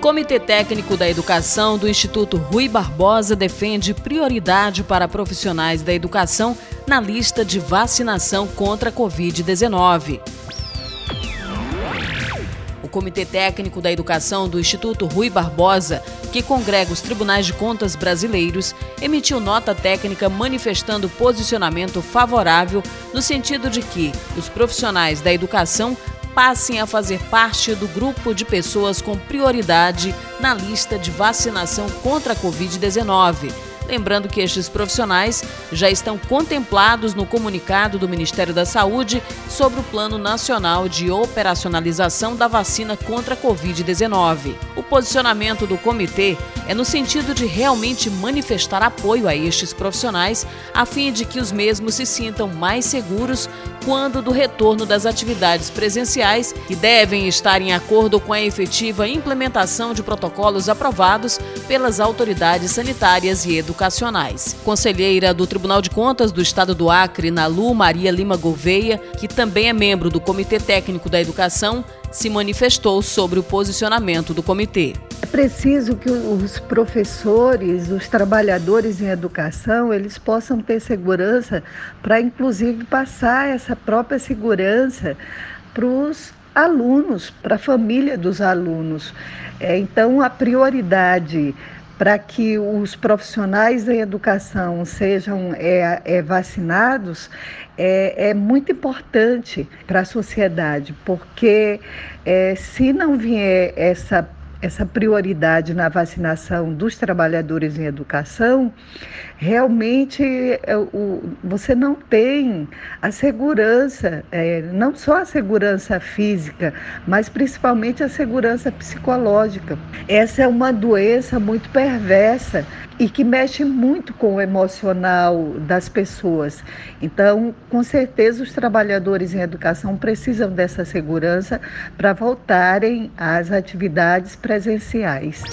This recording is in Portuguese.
Comitê Técnico da Educação do Instituto Rui Barbosa defende prioridade para profissionais da educação na lista de vacinação contra a Covid-19. O Comitê Técnico da Educação do Instituto Rui Barbosa, que congrega os tribunais de contas brasileiros, emitiu nota técnica manifestando posicionamento favorável no sentido de que os profissionais da educação passem a fazer parte do grupo de pessoas com prioridade na lista de vacinação contra a Covid-19. Lembrando que estes profissionais já estão contemplados no comunicado do Ministério da Saúde sobre o Plano Nacional de Operacionalização da Vacina contra a Covid-19. O posicionamento do comitê é no sentido de realmente manifestar apoio a estes profissionais, a fim de que os mesmos se sintam mais seguros quando do retorno das atividades presenciais, que devem estar em acordo com a efetiva implementação de protocolos aprovados pelas autoridades sanitárias e educacionais. Conselheira do Tribunal de Contas do Estado do Acre, Nalu Maria Lima Gouveia, que também é membro do Comitê Técnico da Educação, se manifestou sobre o posicionamento do comitê. É preciso que os professores, os trabalhadores em educação, eles possam ter segurança para, inclusive, passar essa própria segurança para os alunos, para a família dos alunos. É, então, a prioridade para que os profissionais da educação sejam é, é, vacinados é, é, muito importante para a sociedade, porque é, se não vier essa essa prioridade na vacinação dos trabalhadores em educação, realmente é, você não tem a segurança, é, não só a segurança física, mas principalmente a segurança psicológica. Essa é uma doença muito perversa e que mexe muito com o emocional das pessoas. Então, com certeza, os trabalhadores em educação precisam dessa segurança para voltarem às atividades presenciais.